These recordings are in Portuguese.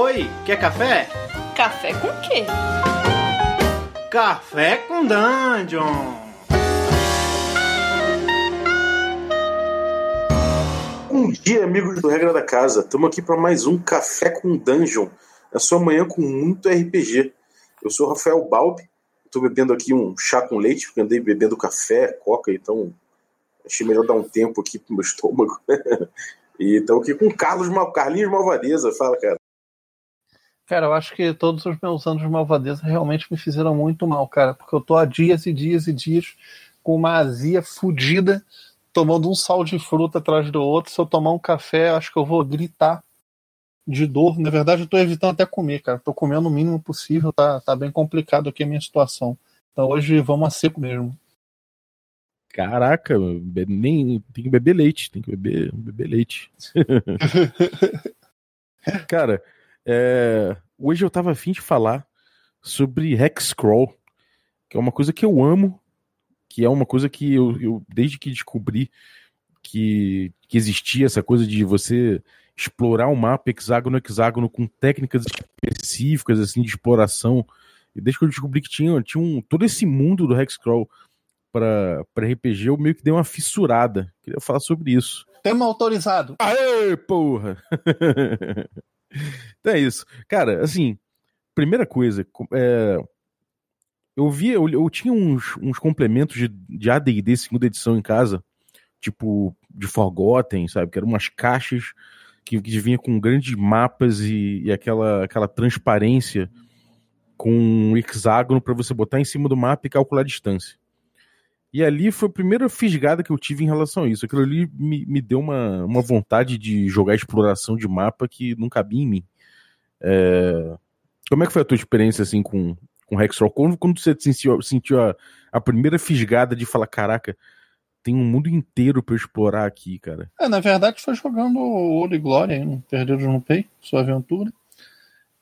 Oi, quer café? Café com quê? Café com Dungeon! Bom dia, amigos do Regra da Casa. Estamos aqui para mais um Café com Dungeon, a sua manhã com muito RPG. Eu sou o Rafael Balbi, estou bebendo aqui um chá com leite, porque andei bebendo café, coca, então achei melhor dar um tempo aqui pro meu estômago. e estou aqui com o Carlos Mal, Carlinhos Malvadeza. Fala, cara. Cara, eu acho que todos os meus anos de malvadeza realmente me fizeram muito mal, cara, porque eu tô há dias e dias e dias com uma azia fodida, tomando um sal de fruta atrás do outro. Se eu tomar um café, acho que eu vou gritar de dor. Na verdade, eu tô evitando até comer, cara. Tô comendo o mínimo possível, tá, tá bem complicado aqui a minha situação. Então hoje vamos a seco mesmo. Caraca, nem tem que beber leite, tem que beber, beber leite. cara, é, hoje eu tava afim de falar sobre Hexcrawl, que é uma coisa que eu amo, que é uma coisa que eu, eu desde que descobri que, que existia essa coisa de você explorar o um mapa hexágono hexágono com técnicas específicas assim de exploração. E desde que eu descobri que tinha, tinha um, todo esse mundo do Hexcrawl para RPG, eu meio que dei uma fissurada. Queria falar sobre isso. Tema autorizado. Aê, porra! então é isso. Cara, assim, primeira coisa, é, eu vi, eu, eu tinha uns, uns complementos de, de AD&D segunda edição em casa, tipo de Forgotten, sabe? Que eram umas caixas que, que vinha com grandes mapas e, e aquela, aquela transparência com um hexágono para você botar em cima do mapa e calcular a distância. E ali foi a primeira fisgada que eu tive em relação a isso. Aquilo ali me, me deu uma, uma vontade de jogar exploração de mapa que não cabia em mim. É... Como é que foi a tua experiência assim com, com Hexroll? Quando, quando você sentiu, sentiu a, a primeira fisgada de falar, caraca, tem um mundo inteiro para explorar aqui, cara. É, na verdade foi jogando Ouro e Glória, hein? Perdidos no Pay, sua aventura.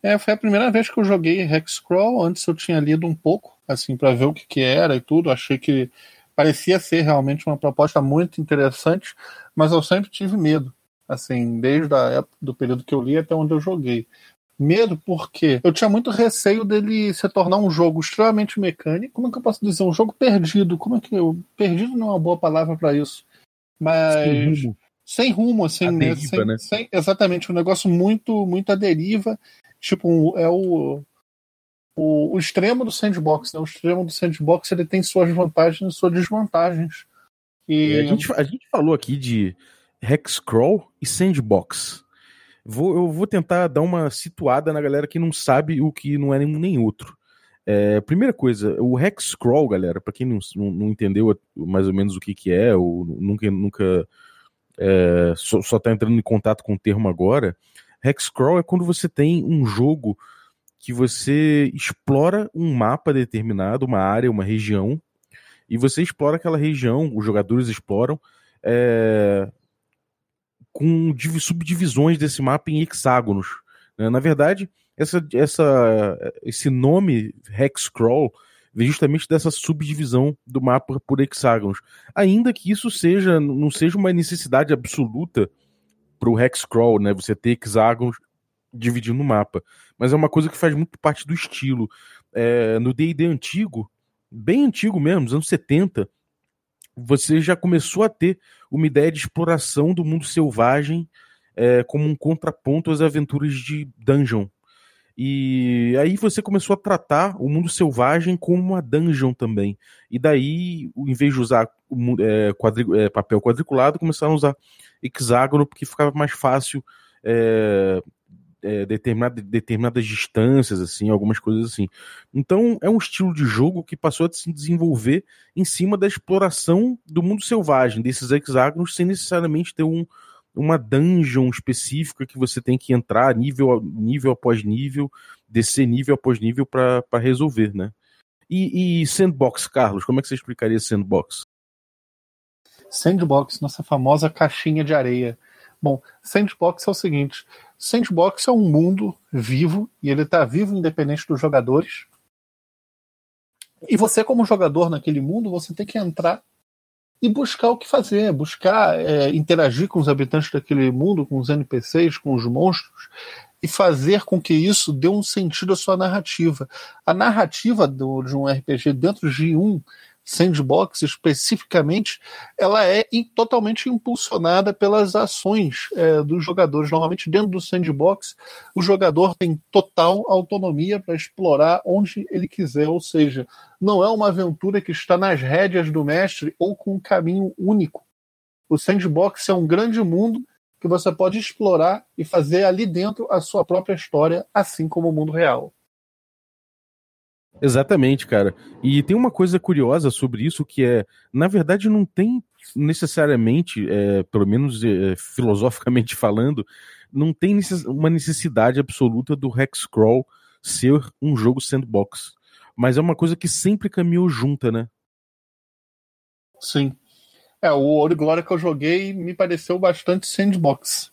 É, foi a primeira vez que eu joguei Hexcrawl. Antes eu tinha lido um pouco, assim, para ver o que, que era e tudo. Achei que parecia ser realmente uma proposta muito interessante, mas eu sempre tive medo, assim, desde a época do período que eu li até onde eu joguei. Medo porque eu tinha muito receio dele se tornar um jogo extremamente mecânico. Como é que eu posso dizer? Um jogo perdido. Como é que eu. Perdido não é uma boa palavra para isso. Mas. Sem rumo, sem rumo assim, né? Deriva, sem, né? Sem, exatamente, um negócio muito, muito à deriva. Tipo, é o o, o, extremo do sandbox, né? O extremo do sandbox ele tem suas vantagens e suas desvantagens. E... A, gente, a gente falou aqui de Hexcrawl e sandbox. Vou, eu vou tentar dar uma situada na galera que não sabe o que não é nenhum nem outro. É, primeira coisa, o Hexcrawl, galera, para quem não, não, entendeu mais ou menos o que, que é, ou nunca, nunca é, só, só tá entrando em contato com o termo agora, Hexcrawl é quando você tem um jogo que você explora um mapa determinado, uma área, uma região, e você explora aquela região, os jogadores exploram, é, com subdivisões desse mapa em hexágonos. Né? Na verdade, essa, essa, esse nome Hexcrawl vem justamente dessa subdivisão do mapa por hexágonos. Ainda que isso seja não seja uma necessidade absoluta para o Hexcrawl, né? Você ter hexágonos dividindo o mapa. Mas é uma coisa que faz muito parte do estilo. É, no D&D antigo, bem antigo mesmo, nos anos 70, você já começou a ter uma ideia de exploração do mundo selvagem é, como um contraponto às aventuras de dungeon. E aí você começou a tratar o mundo selvagem como uma dungeon também. E daí, em vez de usar é, quadri, é, papel quadriculado, começaram a usar hexágono, porque ficava mais fácil é, é, determinada, determinadas distâncias, assim, algumas coisas assim. Então é um estilo de jogo que passou a se desenvolver em cima da exploração do mundo selvagem, desses hexágonos, sem necessariamente ter um, uma dungeon específica que você tem que entrar nível, nível após nível, descer nível após nível para resolver, né? E, e, sandbox, Carlos, como é que você explicaria sandbox? Sandbox, nossa famosa caixinha de areia. Bom, sandbox é o seguinte: Sandbox é um mundo vivo e ele está vivo independente dos jogadores. E você, como jogador naquele mundo, você tem que entrar e buscar o que fazer, buscar é, interagir com os habitantes daquele mundo, com os NPCs, com os monstros, e fazer com que isso dê um sentido à sua narrativa. A narrativa do, de um RPG dentro de um sandbox especificamente, ela é totalmente impulsionada pelas ações é, dos jogadores. Normalmente, dentro do sandbox, o jogador tem total autonomia para explorar onde ele quiser, ou seja, não é uma aventura que está nas rédeas do mestre ou com um caminho único. O sandbox é um grande mundo que você pode explorar e fazer ali dentro a sua própria história, assim como o mundo real. Exatamente, cara. E tem uma coisa curiosa sobre isso que é, na verdade, não tem necessariamente, é, pelo menos é, filosoficamente falando, não tem uma necessidade absoluta do Hexcrawl ser um jogo sandbox. Mas é uma coisa que sempre caminhou junta, né? Sim. É, o Ouro e Glória que eu joguei me pareceu bastante sandbox.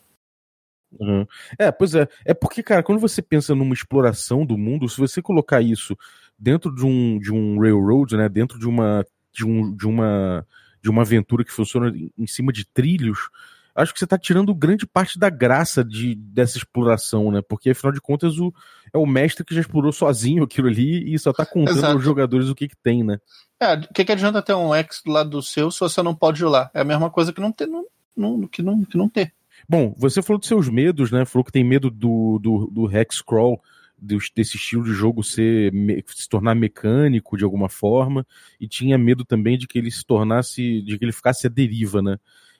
Uhum. É, pois é. É porque, cara, quando você pensa numa exploração do mundo, se você colocar isso dentro de um, de um railroad, né, dentro de uma, de, um, de, uma, de uma aventura que funciona em cima de trilhos, acho que você está tirando grande parte da graça de, dessa exploração, né? Porque afinal de contas o, é o mestre que já explorou sozinho aquilo ali e só está contando Exato. aos jogadores o que, que tem, né? É, o que, que adianta ter um X do lado do seu se você não pode ir lá? É a mesma coisa que não ter, não, não, que não, que não ter. Bom, você falou dos seus medos, né? Falou que tem medo do, do, do Hex Crawl desse estilo de jogo ser se tornar mecânico de alguma forma e tinha medo também de que ele se tornasse de que ele ficasse a deriva, né?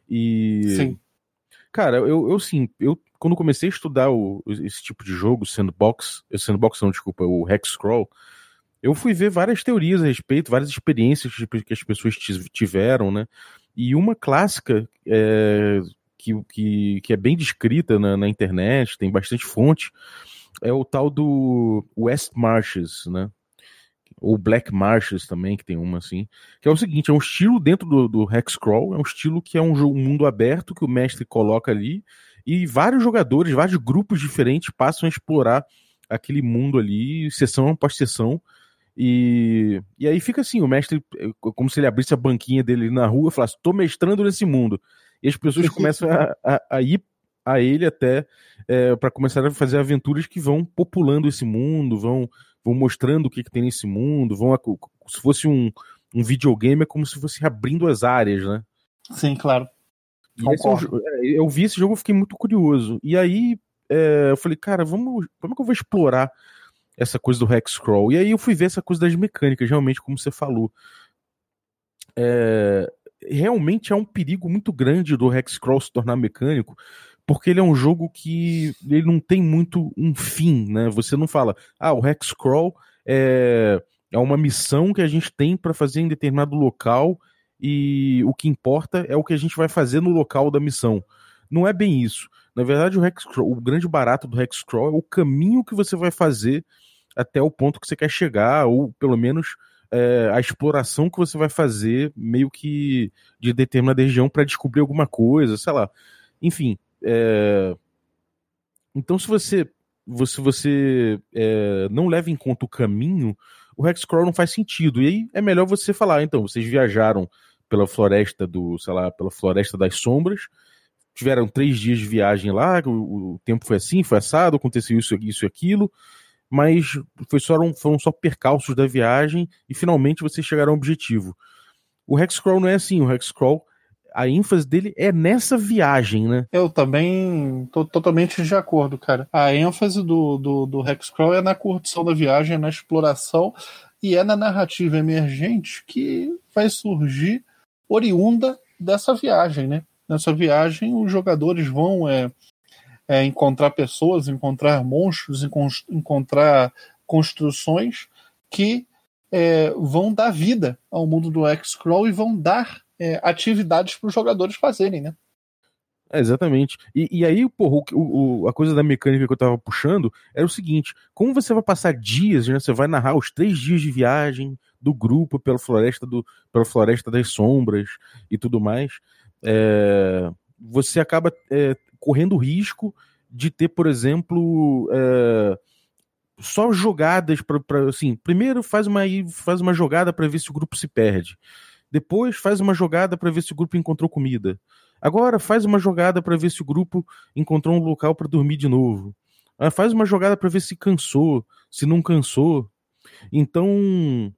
E Sim. Cara, eu, eu sim, eu quando comecei a estudar o, esse tipo de jogo, sandbox, sandbox não, desculpa, o hex scroll, eu fui ver várias teorias a respeito, várias experiências que as pessoas tiveram, né? E uma clássica é, que, que, que é bem descrita na, na internet, tem bastante fonte, é o tal do West Marches, né? Ou Black Marches também, que tem uma assim. Que é o seguinte: é um estilo dentro do, do Hexcrawl, é um estilo que é um, jogo, um mundo aberto que o mestre coloca ali, e vários jogadores, vários grupos diferentes passam a explorar aquele mundo ali, sessão após sessão. E, e aí fica assim, o mestre, é, como se ele abrisse a banquinha dele na rua e falasse, tô mestrando nesse mundo. E as pessoas começam a, a, a ir a ele até é, para começar a fazer aventuras que vão populando esse mundo, vão, vão mostrando o que, que tem nesse mundo, vão se fosse um, um videogame é como se fosse abrindo as áreas, né? Sim, claro. É, eu vi esse jogo, fiquei muito curioso. E aí é, eu falei, cara, vamos, como é que eu vou explorar essa coisa do Hexcrawl? E aí eu fui ver essa coisa das mecânicas, realmente, como você falou. É, realmente é um perigo muito grande do Hexcrawl se tornar mecânico, porque ele é um jogo que ele não tem muito um fim, né? Você não fala, ah, o Hexcrawl é, é uma missão que a gente tem para fazer em determinado local e o que importa é o que a gente vai fazer no local da missão. Não é bem isso. Na verdade, o, Hexcrawl, o grande barato do Hexcrawl é o caminho que você vai fazer até o ponto que você quer chegar, ou pelo menos é, a exploração que você vai fazer meio que de determinada região para descobrir alguma coisa, sei lá. Enfim, é... Então, se você, se você é, não leva em conta o caminho, o Hexcrawl não faz sentido. E aí é melhor você falar, então, vocês viajaram pela floresta do, sei lá, pela floresta das sombras, tiveram três dias de viagem lá, o, o tempo foi assim, foi assado, aconteceu isso, isso e aquilo, mas foi só, foram só percalços da viagem e finalmente vocês chegaram ao objetivo. O Hexcrawl não é assim, o Hexcrawl a ênfase dele é nessa viagem, né? Eu também tô totalmente de acordo, cara. A ênfase do, do, do Hexcrawl é na curtição da viagem, na exploração e é na narrativa emergente que vai surgir oriunda dessa viagem, né? Nessa viagem, os jogadores vão é, é encontrar pessoas, encontrar monstros, encontrar construções que é, vão dar vida ao mundo do X-Crawl e vão dar é, atividades para os jogadores fazerem, né? É, exatamente. E, e aí, porra, o, o, a coisa da mecânica que eu tava puxando era o seguinte: como você vai passar dias, né? Você vai narrar os três dias de viagem do grupo pela floresta do, pela floresta das sombras e tudo mais. É, você acaba é, correndo risco de ter, por exemplo, é, só jogadas para assim. Primeiro faz uma faz uma jogada para ver se o grupo se perde. Depois faz uma jogada para ver se o grupo encontrou comida. Agora faz uma jogada para ver se o grupo encontrou um local para dormir de novo. Ah, faz uma jogada para ver se cansou, se não cansou. Então,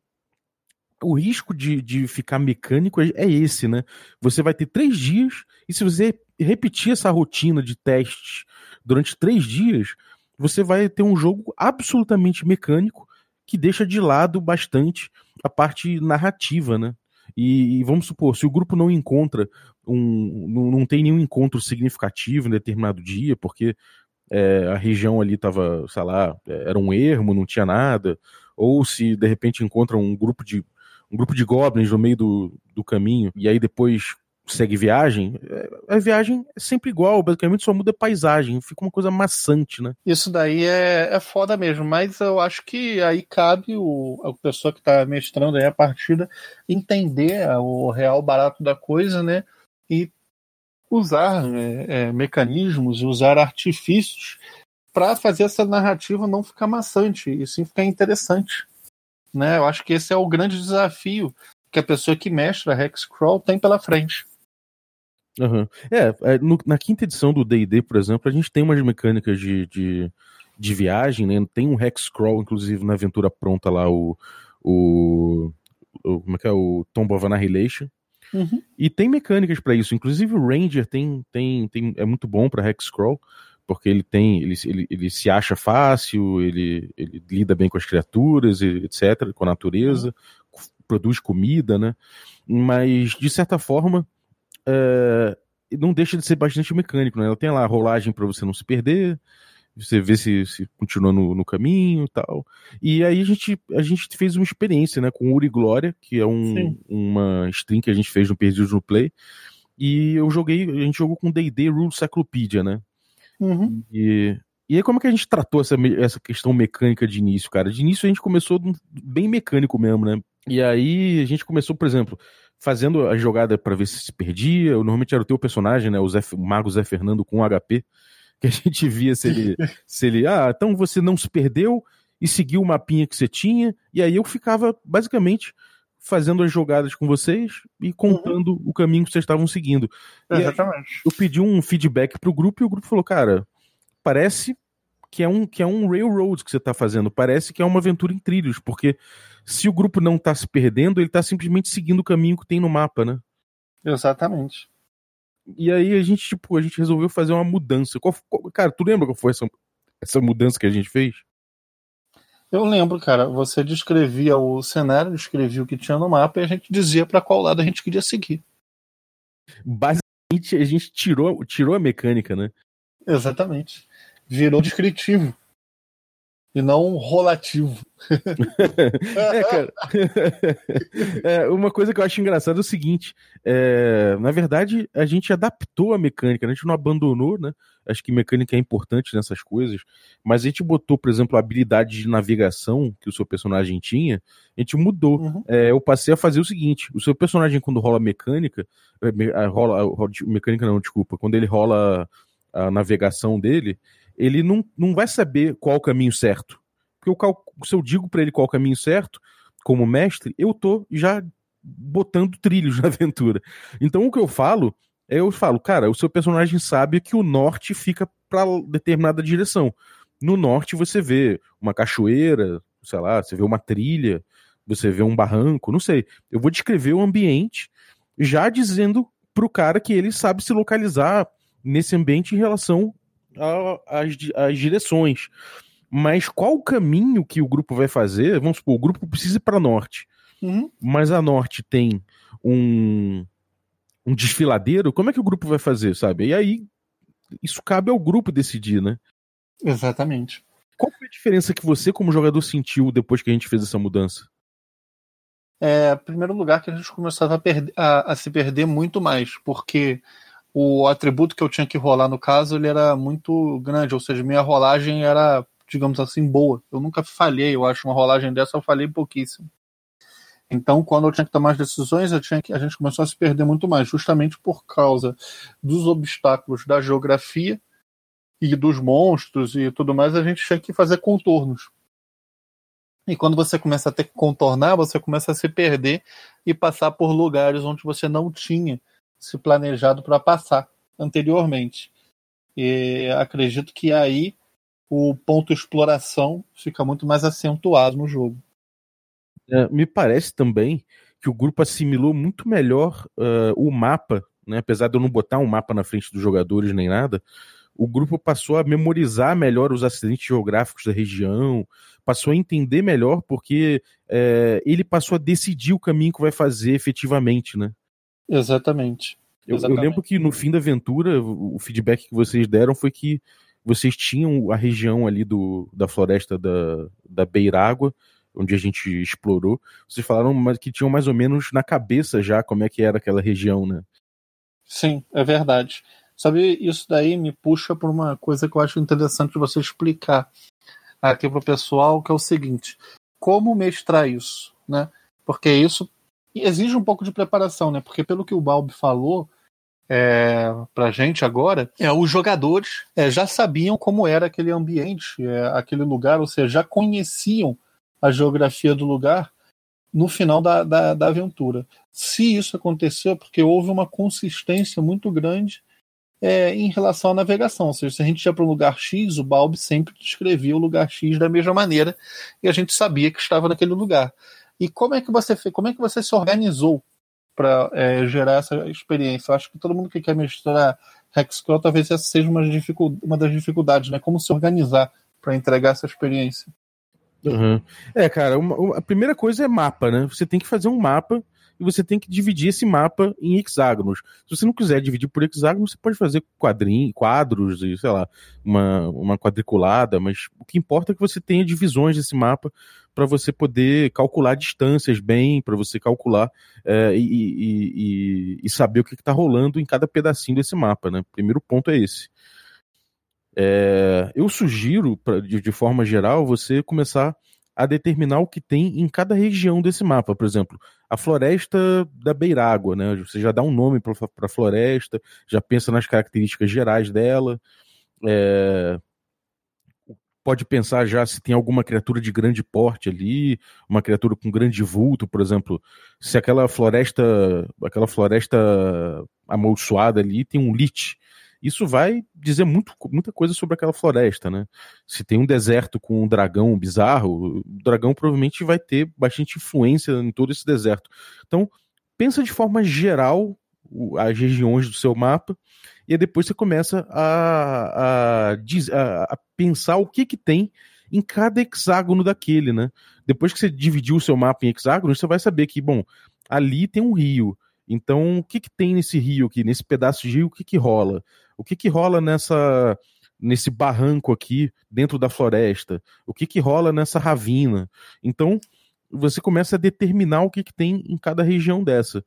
o risco de, de ficar mecânico é, é esse, né? Você vai ter três dias, e se você repetir essa rotina de testes durante três dias, você vai ter um jogo absolutamente mecânico que deixa de lado bastante a parte narrativa, né? E, e, vamos supor, se o grupo não encontra um. não, não tem nenhum encontro significativo em determinado dia, porque é, a região ali estava, sei lá, era um ermo, não tinha nada, ou se de repente encontra um grupo de um grupo de goblins no meio do, do caminho, e aí depois segue viagem, é, a viagem é sempre igual, basicamente só muda a paisagem, fica uma coisa maçante, né? Isso daí é, é foda mesmo, mas eu acho que aí cabe o, a pessoa que tá mestrando aí a partida entender o real barato da coisa, né? E usar é, é, mecanismos, usar artifícios para fazer essa narrativa não ficar maçante e sim ficar interessante. Né? Eu acho que esse é o grande desafio que a pessoa que mestra Hexcrawl tem pela frente. Uhum. É, no, na quinta edição do D&D, por exemplo, a gente tem umas mecânicas de, de, de viagem, né? Tem um Hexcrawl, inclusive, na aventura pronta lá, o, o, o como é que é? O Tomb of Annihilation. Uhum. E tem mecânicas para isso. Inclusive o Ranger tem, tem, tem é muito bom para Hexcrawl, porque ele tem ele, ele, ele se acha fácil, ele, ele lida bem com as criaturas, etc., com a natureza, uhum. produz comida, né? Mas, de certa forma, é, não deixa de ser bastante mecânico, né? Ela tem lá a rolagem para você não se perder, você vê se, se continua no, no caminho e tal. E aí a gente, a gente fez uma experiência, né, com Uri Glória, que é um, uma stream que a gente fez no Perdidos no Play. E eu joguei, a gente jogou com D&D Rule Cyclopedia, né? Uhum. E, e aí como é que a gente tratou essa, essa questão mecânica de início, cara? De início a gente começou bem mecânico mesmo, né? E aí a gente começou, por exemplo, fazendo a jogada para ver se se perdia. Eu, normalmente era o teu personagem, né? O, Zé, o Mago Zé Fernando com HP, que a gente via se ele, se ele. Ah, então você não se perdeu e seguiu o mapinha que você tinha. E aí eu ficava, basicamente, fazendo as jogadas com vocês e contando uhum. o caminho que vocês estavam seguindo. Exatamente. eu pedi um feedback pro grupo e o grupo falou, cara, parece que é um, que é um railroad que você está fazendo. Parece que é uma aventura em trilhos, porque se o grupo não está se perdendo, ele está simplesmente seguindo o caminho que tem no mapa, né? Exatamente. E aí a gente, tipo, a gente resolveu fazer uma mudança. Qual, qual, cara, tu lembra qual foi essa, essa mudança que a gente fez? Eu lembro, cara. Você descrevia o cenário, descrevia o que tinha no mapa e a gente dizia para qual lado a gente queria seguir. Basicamente, a gente tirou, tirou a mecânica, né? Exatamente virou descritivo e não rolativo. é, cara. é, uma coisa que eu acho engraçada é o seguinte: é, na verdade, a gente adaptou a mecânica, né? a gente não abandonou, né? Acho que mecânica é importante nessas coisas, mas a gente botou, por exemplo, a habilidade de navegação que o seu personagem tinha, a gente mudou. Uhum. É, eu passei a fazer o seguinte: o seu personagem, quando rola mecânica, é, rola, mecânica não, desculpa, quando ele rola a navegação dele, ele não, não vai saber qual o caminho certo. Porque eu, se eu digo para ele qual o caminho certo, como mestre, eu tô já botando trilhos na aventura. Então o que eu falo é eu falo, cara, o seu personagem sabe que o norte fica para determinada direção. No norte você vê uma cachoeira, sei lá, você vê uma trilha, você vê um barranco, não sei. Eu vou descrever o ambiente já dizendo pro cara que ele sabe se localizar nesse ambiente em relação as, as direções. Mas qual o caminho que o grupo vai fazer? Vamos supor, o grupo precisa ir para norte. Uhum. Mas a norte tem um, um desfiladeiro. Como é que o grupo vai fazer, sabe? E aí, isso cabe ao grupo decidir, né? Exatamente. Qual foi a diferença que você, como jogador, sentiu depois que a gente fez essa mudança? É, primeiro lugar que a gente começava a, perder, a, a se perder muito mais, porque o atributo que eu tinha que rolar no caso ele era muito grande, ou seja, minha rolagem era, digamos assim, boa. Eu nunca falhei, eu acho, uma rolagem dessa eu falhei pouquíssimo. Então, quando eu tinha que tomar as decisões, eu tinha que, a gente começou a se perder muito mais, justamente por causa dos obstáculos da geografia e dos monstros e tudo mais, a gente tinha que fazer contornos. E quando você começa a ter que contornar, você começa a se perder e passar por lugares onde você não tinha se planejado para passar anteriormente. E acredito que aí o ponto exploração fica muito mais acentuado no jogo. É, me parece também que o grupo assimilou muito melhor uh, o mapa, né? apesar de eu não botar um mapa na frente dos jogadores nem nada, o grupo passou a memorizar melhor os acidentes geográficos da região, passou a entender melhor porque é, ele passou a decidir o caminho que vai fazer efetivamente, né? Exatamente. Eu, eu, lembro que no fim da aventura, o feedback que vocês deram foi que vocês tinham a região ali do, da floresta da, da Beirágua, onde a gente explorou. Vocês falaram que tinham mais ou menos na cabeça já como é que era aquela região, né? Sim, é verdade. Sabe, isso daí me puxa por uma coisa que eu acho interessante você explicar aqui para o pessoal, que é o seguinte: como mestrar isso, né? Porque isso exige um pouco de preparação, né? Porque pelo que o Balbi falou é, para gente agora, é, os jogadores é, já sabiam como era aquele ambiente, é, aquele lugar, ou seja, já conheciam a geografia do lugar no final da, da, da aventura. Se isso aconteceu, é porque houve uma consistência muito grande é, em relação à navegação. Ou seja, se a gente ia para um lugar X, o Balbi sempre descrevia o lugar X da mesma maneira e a gente sabia que estava naquele lugar. E como é que você como é que você se organizou para é, gerar essa experiência? Eu acho que todo mundo que quer misturar Hexcrawl talvez essa seja uma, uma das dificuldades, né? Como se organizar para entregar essa experiência. Uhum. É, cara, uma, uma, a primeira coisa é mapa, né? Você tem que fazer um mapa e você tem que dividir esse mapa em hexágonos. Se você não quiser dividir por hexágonos, você pode fazer quadrinhos, quadros e, sei lá, uma, uma quadriculada, mas o que importa é que você tenha divisões desse mapa para você poder calcular distâncias bem, para você calcular é, e, e, e, saber o que está rolando em cada pedacinho desse mapa, né? Primeiro ponto é esse. É, eu sugiro, pra, de, de forma geral, você começar a determinar o que tem em cada região desse mapa. Por exemplo, a floresta da Beirágua, né? Você já dá um nome para a floresta, já pensa nas características gerais dela. É... Pode pensar já se tem alguma criatura de grande porte ali, uma criatura com grande vulto, por exemplo. Se aquela floresta, aquela floresta amaldiçoada ali tem um lich isso vai dizer muito, muita coisa sobre aquela floresta, né? Se tem um deserto com um dragão bizarro, o dragão provavelmente vai ter bastante influência em todo esse deserto. Então, pensa de forma geral as regiões do seu mapa e aí depois você começa a, a, a, pensar o que que tem em cada hexágono daquele, né? Depois que você dividiu o seu mapa em hexágonos, você vai saber que, bom, ali tem um rio. Então, o que que tem nesse rio aqui, nesse pedaço de rio, o que que rola? O que que rola nessa nesse barranco aqui dentro da floresta? O que que rola nessa ravina? Então, você começa a determinar o que que tem em cada região dessa.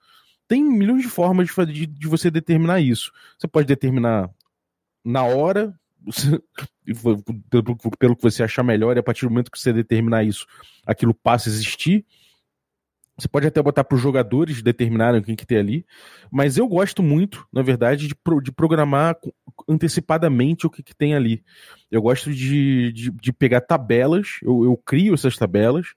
Tem milhões de formas de, de, você determinar isso. Você pode determinar na hora, pelo, que você achar melhor, e a partir do momento que você determinar isso, aquilo passa a existir. Você pode até botar para os jogadores determinarem o que, que tem ali, mas eu gosto muito, na verdade, de, pro, de programar antecipadamente o que, que tem ali. Eu gosto de, de, de pegar tabelas, eu, eu, crio essas tabelas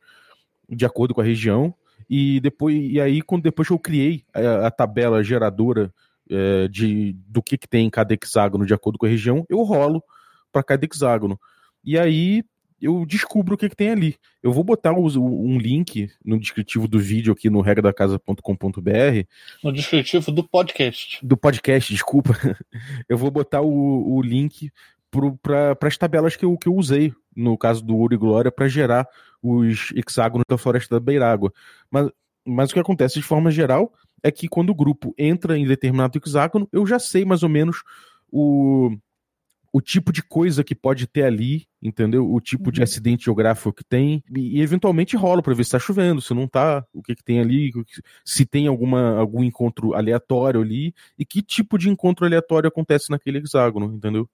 de acordo com a região, e depois e aí quando depois que eu criei a, a tabela geradora é, de, do que, que tem em cada hexágono de acordo com a região, eu rolo para cada hexágono. E aí eu descubro o que, que tem ali. Eu vou botar um link no descritivo do vídeo aqui no regradacasa.com.br. No descritivo do podcast. Do podcast, desculpa. Eu vou botar o, o link para as tabelas que eu, que eu usei, no caso do Ouro e Glória, para gerar os hexágonos da Floresta da Beirágua. Mas, mas o que acontece de forma geral é que quando o grupo entra em determinado hexágono, eu já sei mais ou menos o o tipo de coisa que pode ter ali, entendeu? O tipo uhum. de acidente geográfico que tem. E, e eventualmente rola para ver se tá chovendo, se não tá, o que, que tem ali, se tem alguma, algum encontro aleatório ali, e que tipo de encontro aleatório acontece naquele hexágono, entendeu?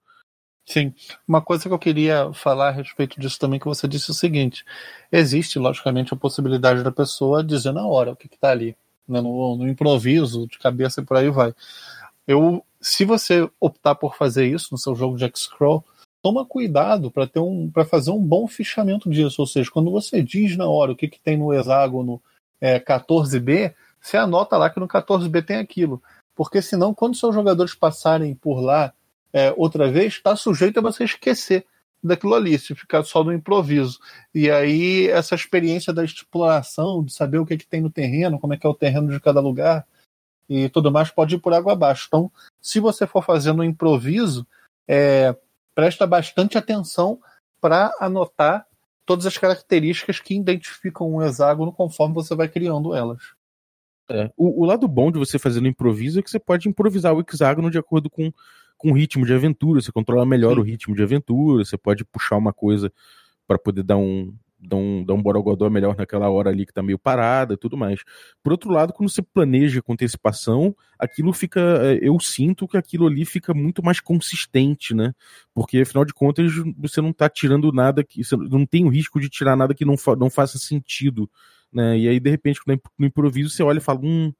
Sim. Uma coisa que eu queria falar a respeito disso também, que você disse o seguinte: existe, logicamente, a possibilidade da pessoa dizer na hora o que está ali, né? no, no improviso, de cabeça e por aí vai. Eu se você optar por fazer isso no seu jogo de X-Scroll, toma cuidado para ter um para fazer um bom fichamento disso. Ou seja, quando você diz na hora o que, que tem no hexágono é, 14B, você anota lá que no 14B tem aquilo. Porque senão, quando seus jogadores passarem por lá é, outra vez, está sujeito a você esquecer. daquilo ali, se ficar só no improviso. E aí, essa experiência da exploração, de saber o que, é que tem no terreno, como é que é o terreno de cada lugar e tudo mais, pode ir por água abaixo. Então, se você for fazendo um improviso, é, presta bastante atenção para anotar todas as características que identificam um hexágono conforme você vai criando elas. É, o, o, lado bom de você fazer no improviso é que você pode improvisar o hexágono de acordo com com ritmo de aventura, você controla melhor Sim. o ritmo de aventura, você pode puxar uma coisa para poder dar um, dar um, dar um borogodó melhor naquela hora ali que tá meio parada e tudo mais. Por outro lado, quando você planeja com antecipação, aquilo fica. É, eu sinto que aquilo ali fica muito mais consistente, né? Porque afinal de contas, você não tá tirando nada que. Você não tem o risco de tirar nada que não, fa, não faça sentido. Né? E aí, de repente, no improviso, você olha e fala. Hum,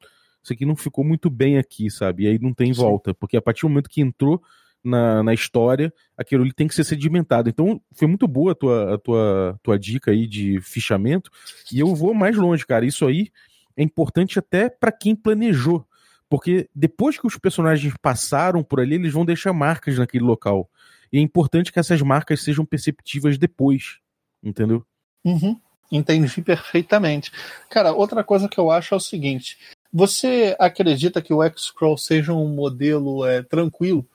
isso aqui não ficou muito bem aqui, sabe? E aí não tem volta, porque a partir do momento que entrou na, na história, aquilo ali tem que ser sedimentado. Então, foi muito boa a tua, a tua, tua dica aí de fichamento, e eu vou mais longe, cara. Isso aí é importante até para quem planejou, porque depois que os personagens passaram por ali, eles vão deixar marcas naquele local. E é importante que essas marcas sejam perceptivas depois, entendeu? Uhum. Entendi perfeitamente. Cara, outra coisa que eu acho é o seguinte: você acredita que o X-Crawl seja um modelo é, tranquilo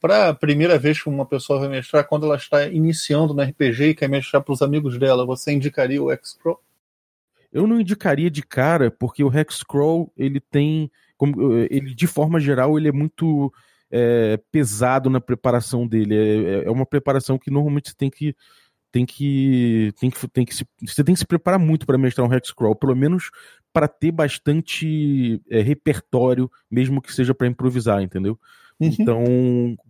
para a primeira vez que uma pessoa vai mestrar, quando ela está iniciando no RPG e quer mestrar para os amigos dela, você indicaria o X-Crawl? Eu não indicaria de cara, porque o Hexcrawl, ele tem, ele de forma geral, ele é muito é, pesado na preparação dele. É, é uma preparação que normalmente você tem que tem que tem que tem que se, você tem que se preparar muito para mestrar um Hexcrawl, pelo menos para ter bastante é, repertório, mesmo que seja para improvisar, entendeu? Uhum. Então,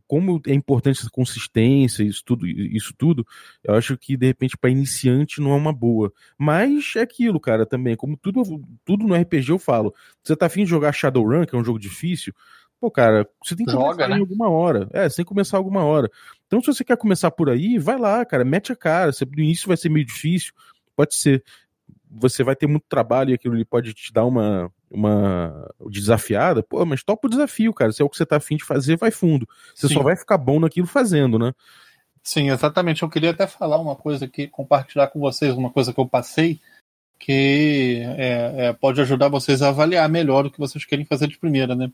como é importante essa consistência, isso tudo, isso tudo, eu acho que de repente para iniciante não é uma boa. Mas é aquilo, cara, também, como tudo, tudo no RPG eu falo, você tá afim de jogar Shadowrun, que é um jogo difícil, pô, cara, você tem que Joga, começar né? em alguma hora. É, você tem que começar alguma hora. Então, se você quer começar por aí, vai lá, cara, mete a cara. No início vai ser meio difícil, pode ser você vai ter muito trabalho e aquilo ali pode te dar uma, uma desafiada, pô, mas topa o desafio, cara. Se é o que você tá afim de fazer, vai fundo. Você Sim. só vai ficar bom naquilo fazendo, né? Sim, exatamente. Eu queria até falar uma coisa aqui, compartilhar com vocês uma coisa que eu passei, que é, é, pode ajudar vocês a avaliar melhor o que vocês querem fazer de primeira, né?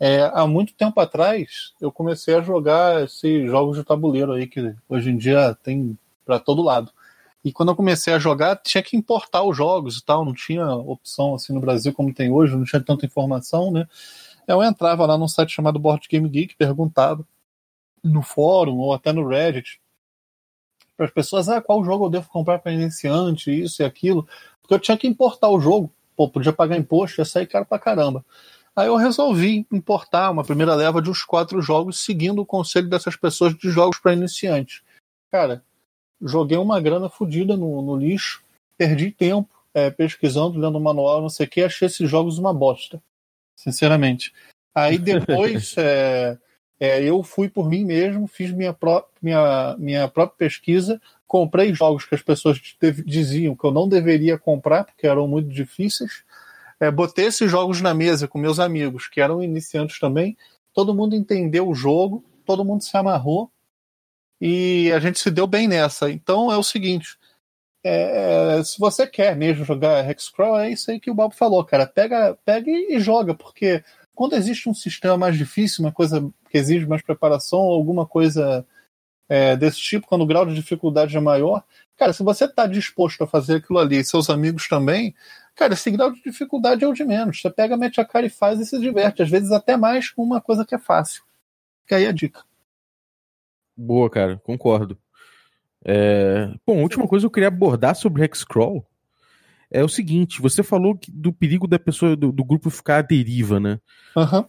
É, há muito tempo atrás, eu comecei a jogar esses jogos de tabuleiro aí, que hoje em dia tem para todo lado. E quando eu comecei a jogar, tinha que importar os jogos e tal, não tinha opção assim no Brasil como tem hoje, não tinha tanta informação, né? Eu entrava lá num site chamado Board Game Geek, perguntava no fórum ou até no Reddit para as pessoas, ah, qual jogo eu devo comprar para iniciante, isso e aquilo, porque eu tinha que importar o jogo, pô, podia pagar imposto, ia sair caro pra caramba. Aí eu resolvi importar uma primeira leva de uns quatro jogos, seguindo o conselho dessas pessoas de jogos para iniciantes. Cara, joguei uma grana fodida no, no, lixo, perdi tempo é, pesquisando, lendo o manual, não sei o que, achei esses jogos uma bosta, sinceramente. Aí depois é, é, eu fui por mim mesmo, fiz minha, pró minha, minha própria pesquisa, comprei jogos que as pessoas diziam que eu não deveria comprar porque eram muito difíceis, é, botei esses jogos na mesa com meus amigos que eram iniciantes também, todo mundo entendeu o jogo, todo mundo se amarrou e a gente se deu bem nessa. Então é o seguinte: é, se você quer mesmo jogar Hexcrawl, é isso aí que o Bob falou, cara. Pega, pega e joga, porque quando existe um sistema mais difícil, uma coisa que exige mais preparação, alguma coisa é, desse tipo, quando o grau de dificuldade é maior, cara, se você está disposto a fazer aquilo ali seus amigos também, cara, grau de dificuldade é o de menos. Você pega, mete a cara e faz e se diverte. Às vezes até mais com uma coisa que é fácil. Fica aí a dica. Boa, cara, concordo. É... Bom, última coisa que eu queria abordar sobre Hexcrawl é o seguinte: você falou do perigo da pessoa, do, do grupo ficar à deriva, né? Aham. Uhum.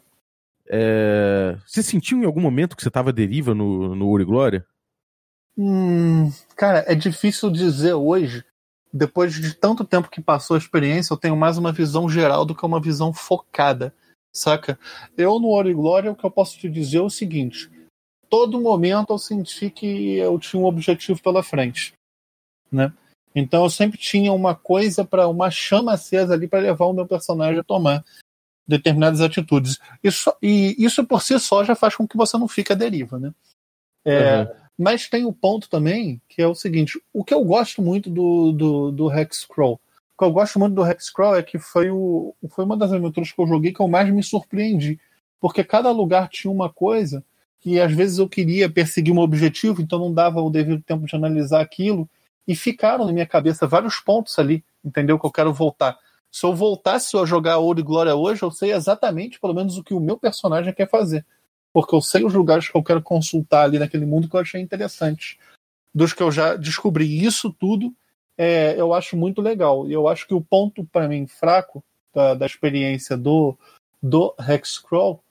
É... Você sentiu em algum momento que você estava à deriva no, no Ouro e Glória? Hum, cara, é difícil dizer hoje. Depois de tanto tempo que passou a experiência, eu tenho mais uma visão geral do que uma visão focada, saca? Eu no Ouro e Glória, o que eu posso te dizer é o seguinte: todo momento eu senti que eu tinha um objetivo pela frente, né? Então eu sempre tinha uma coisa para uma chama acesa ali para levar o meu personagem a tomar determinadas atitudes. Isso, e isso por si só já faz com que você não fique à deriva, né? É, uhum. Mas tem o um ponto também, que é o seguinte: o que eu gosto muito do, do, do Hexcrawl, o que eu gosto muito do Hexcrawl é que foi, o, foi uma das aventuras que eu joguei que eu mais me surpreendi. Porque cada lugar tinha uma coisa que às vezes eu queria perseguir um objetivo, então não dava o devido tempo de analisar aquilo. E ficaram na minha cabeça vários pontos ali, entendeu? Que eu quero voltar. Se eu voltasse a jogar Ouro e Glória hoje, eu sei exatamente, pelo menos, o que o meu personagem quer fazer. Porque eu sei os lugares que eu quero consultar ali naquele mundo que eu achei interessante. Dos que eu já descobri isso tudo, é, eu acho muito legal. E eu acho que o ponto, para mim, fraco da, da experiência do, do Hexcrawl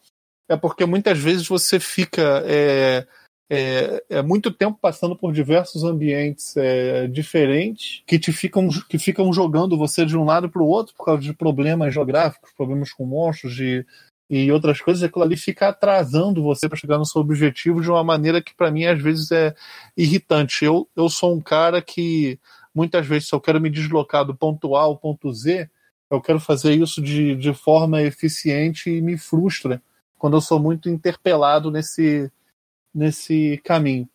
é porque muitas vezes você fica é, é, é, muito tempo passando por diversos ambientes é, diferentes que te ficam, que ficam jogando você de um lado para o outro por causa de problemas geográficos, problemas com monstros de, e outras coisas. Aquilo ali fica atrasando você para chegar no seu objetivo de uma maneira que para mim às vezes é irritante. Eu, eu sou um cara que muitas vezes se eu quero me deslocar do ponto A ao ponto Z, eu quero fazer isso de, de forma eficiente e me frustra quando eu sou muito interpelado nesse nesse caminho.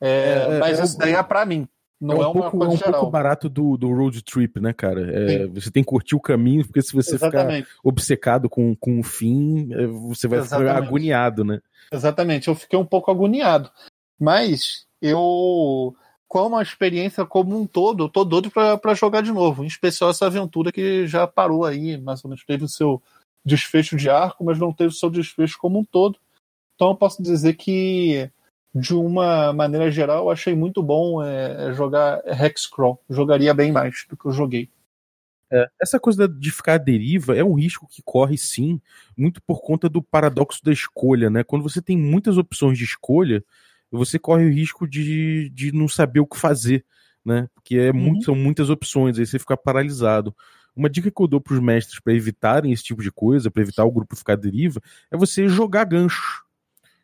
É, é, é mas é, isso daí é para mim. Não é, um, é pouco, é um pouco barato do, do road trip, né, cara? É, você tem que curtir o caminho, porque se você Exatamente. ficar obcecado com, com o fim, é, você vai Exatamente. ficar agoniado, né? Exatamente, eu fiquei um pouco agoniado. Mas eu, como a experiência como um todo, eu tô doido para jogar de novo. Em especial essa aventura que já parou aí, mais ou menos teve o seu desfecho de arco, mas não teve o seu desfecho como um todo. Então eu posso dizer que, de uma maneira geral, eu achei muito bom é, é jogar Hexcrawl. Jogaria bem mais do que eu joguei. É, essa coisa de ficar à deriva é um risco que corre sim, muito por conta do paradoxo da escolha, né? Quando você tem muitas opções de escolha, você corre o risco de, de não saber o que fazer, né? Porque é muito, uhum. são muitas opções, aí você fica paralisado. Uma dica que eu dou para os mestres para evitarem esse tipo de coisa, para evitar o grupo ficar à deriva, é você jogar gancho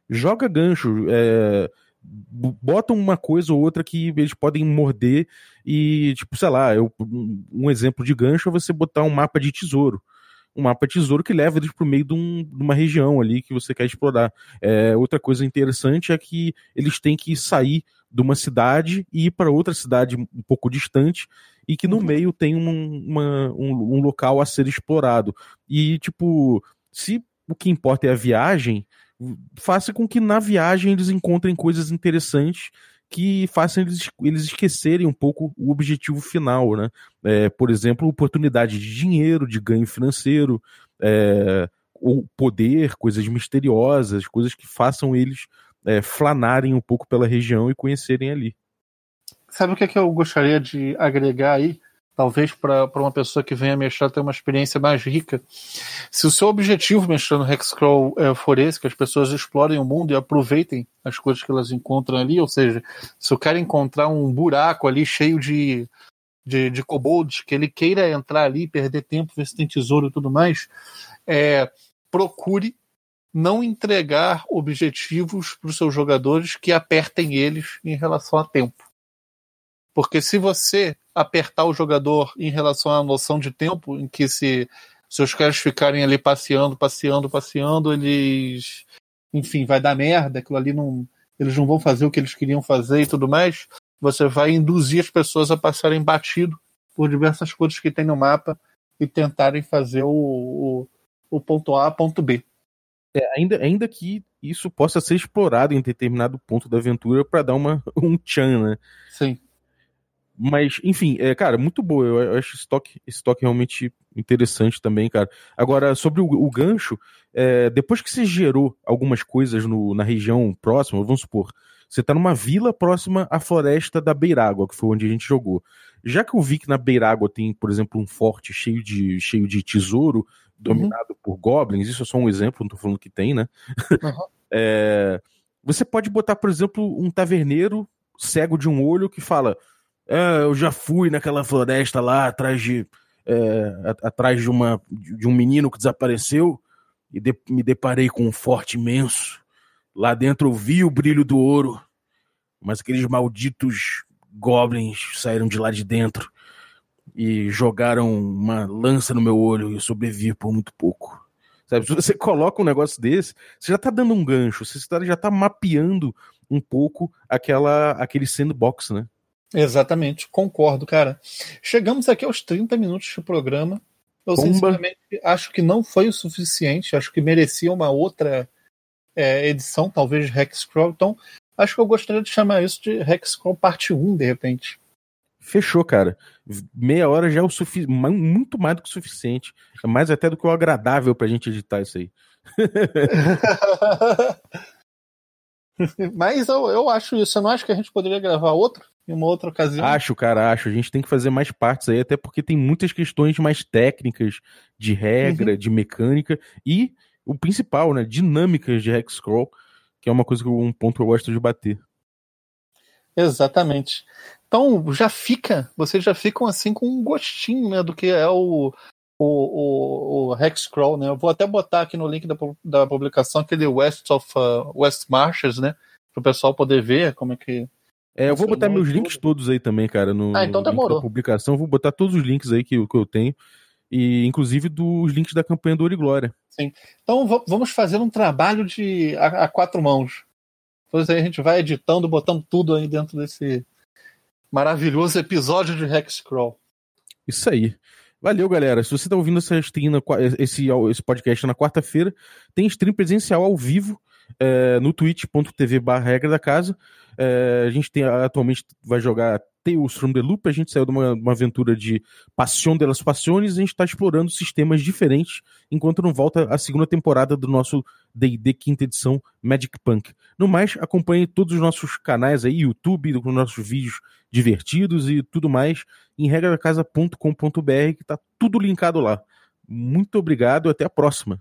joga gancho, é, bota uma coisa ou outra que eles podem morder e, tipo, sei lá, eu, um exemplo de gancho é você botar um mapa de tesouro. Um mapa de tesouro que leva eles para o meio de, um, de, uma região ali que você quer explorar. É, outra coisa interessante é que eles têm que sair de uma cidade e ir para outra cidade um pouco distante e que no uhum. meio tem um, uma, um, um local a ser explorado. E, tipo, se o que importa é a viagem, faça com que na viagem eles encontrem coisas interessantes que façam eles, eles esquecerem um pouco o objetivo final, né? É, por exemplo, oportunidade de dinheiro, de ganho financeiro, é, ou poder, coisas misteriosas, coisas que façam eles é, flanarem um pouco pela região e conhecerem ali. Sabe o que, é que eu gostaria de agregar aí? Talvez para uma pessoa que venha mestrar ter uma experiência mais rica. Se o seu objetivo mestrando Hexcrawl é, for esse, que as pessoas explorem o mundo e aproveitem as coisas que elas encontram ali, ou seja, se eu quero encontrar um buraco ali cheio de, de, de kobolds, que ele queira entrar ali, perder tempo, ver se tem tesouro e tudo mais, é, procure não entregar objetivos para os seus jogadores que apertem eles em relação a tempo. Porque se você apertar o jogador em relação à noção de tempo, em que se, se os caras ficarem ali passeando, passeando, passeando, eles. Enfim, vai dar merda, aquilo ali não. Eles não vão fazer o que eles queriam fazer e tudo mais. Você vai induzir as pessoas a passarem batido por diversas coisas que tem no mapa e tentarem fazer o, o, o ponto A, ponto B. É, ainda, ainda que isso possa ser explorado em determinado ponto da aventura para dar uma, um tchan, né? Sim. Mas, enfim, é, cara, muito boa. Eu, eu acho esse toque, esse toque realmente interessante também, cara. Agora, sobre o, o gancho, é, depois que você gerou algumas coisas no, na região próxima, vamos supor, você tá numa vila próxima à floresta da Beirágua, que foi onde a gente jogou. Já que eu vi que na Beirágua tem, por exemplo, um forte cheio de, cheio de tesouro, dominado uhum. por goblins, isso é só um exemplo, não tô falando que tem, né? Uhum. é, você pode botar, por exemplo, um taverneiro cego de um olho que fala é, eu já fui naquela floresta lá atrás de é, atrás de uma de um menino que desapareceu e de, me deparei com um forte imenso. Lá dentro eu vi o brilho do ouro, mas aqueles malditos goblins saíram de lá de dentro e jogaram uma lança no meu olho e eu sobrevivi por muito pouco. Sabe, se você coloca um negócio desse, você já tá dando um gancho, você tá, já tá mapeando um pouco aquela aquele sandbox, né? Exatamente, concordo, cara. Chegamos aqui aos 30 minutos de programa. Eu Bomba. sinceramente acho que não foi o suficiente, acho que merecia uma outra é, edição, talvez de Hexcrawl. Então, acho que eu gostaria de chamar isso de Hexcrawl parte 1, de repente. Fechou, cara. Meia hora já é o sufi ma- muito mais do que o suficiente. É mais até do que o agradável pra gente editar isso aí. Mas eu, eu acho isso. Você não acha que a gente poderia gravar outro em uma outra ocasião? Acho, cara, acho. A gente tem que fazer mais partes aí, até porque tem muitas questões mais técnicas, de regra, de mecânica e o principal, né? Dinâmicas de Hexcrawl, que é uma coisa que um ponto que eu gosto de bater. Exatamente. Então já fica, vocês já ficam assim com um gostinho né, do que é o, o, o, o Hexcrawl, né? Eu vou até botar aqui no link da, da publicação aquele West of uh, West Marches, né? Para o pessoal poder ver como é que. É, eu vou botar meus links todos aí também, cara, no, Ah, então no link demorou. da publicação. Eu Vou botar todos os links aí que, eu- que eu tenho. E inclusive dos links da campanha do Ouro e Glória. Então va- vamos fazer um trabalho de a, a quatro mãos. Depois aí a gente vai editando, botando tudo aí dentro desse maravilhoso episódio de Hexcrawl. Isso aí. Valeu, galera. Se você tá ouvindo essa stream, na esse, esse podcast na quarta-feira, tem stream presencial ao vivo é, no twitch.tv barra regra da casa. É, a gente tem atualmente vai jogar Tales from the Loop. A gente saiu de uma, uma aventura de Passion de las Passiones. A gente está explorando sistemas diferentes enquanto não volta a segunda temporada do nosso D&D quinta edição Magic Punk. No mais, acompanhe todos os nossos canais aí, YouTube, com nossos vídeos divertidos e tudo mais em regradacasa.com.br, que tá tudo linkado lá. Muito obrigado e até a próxima.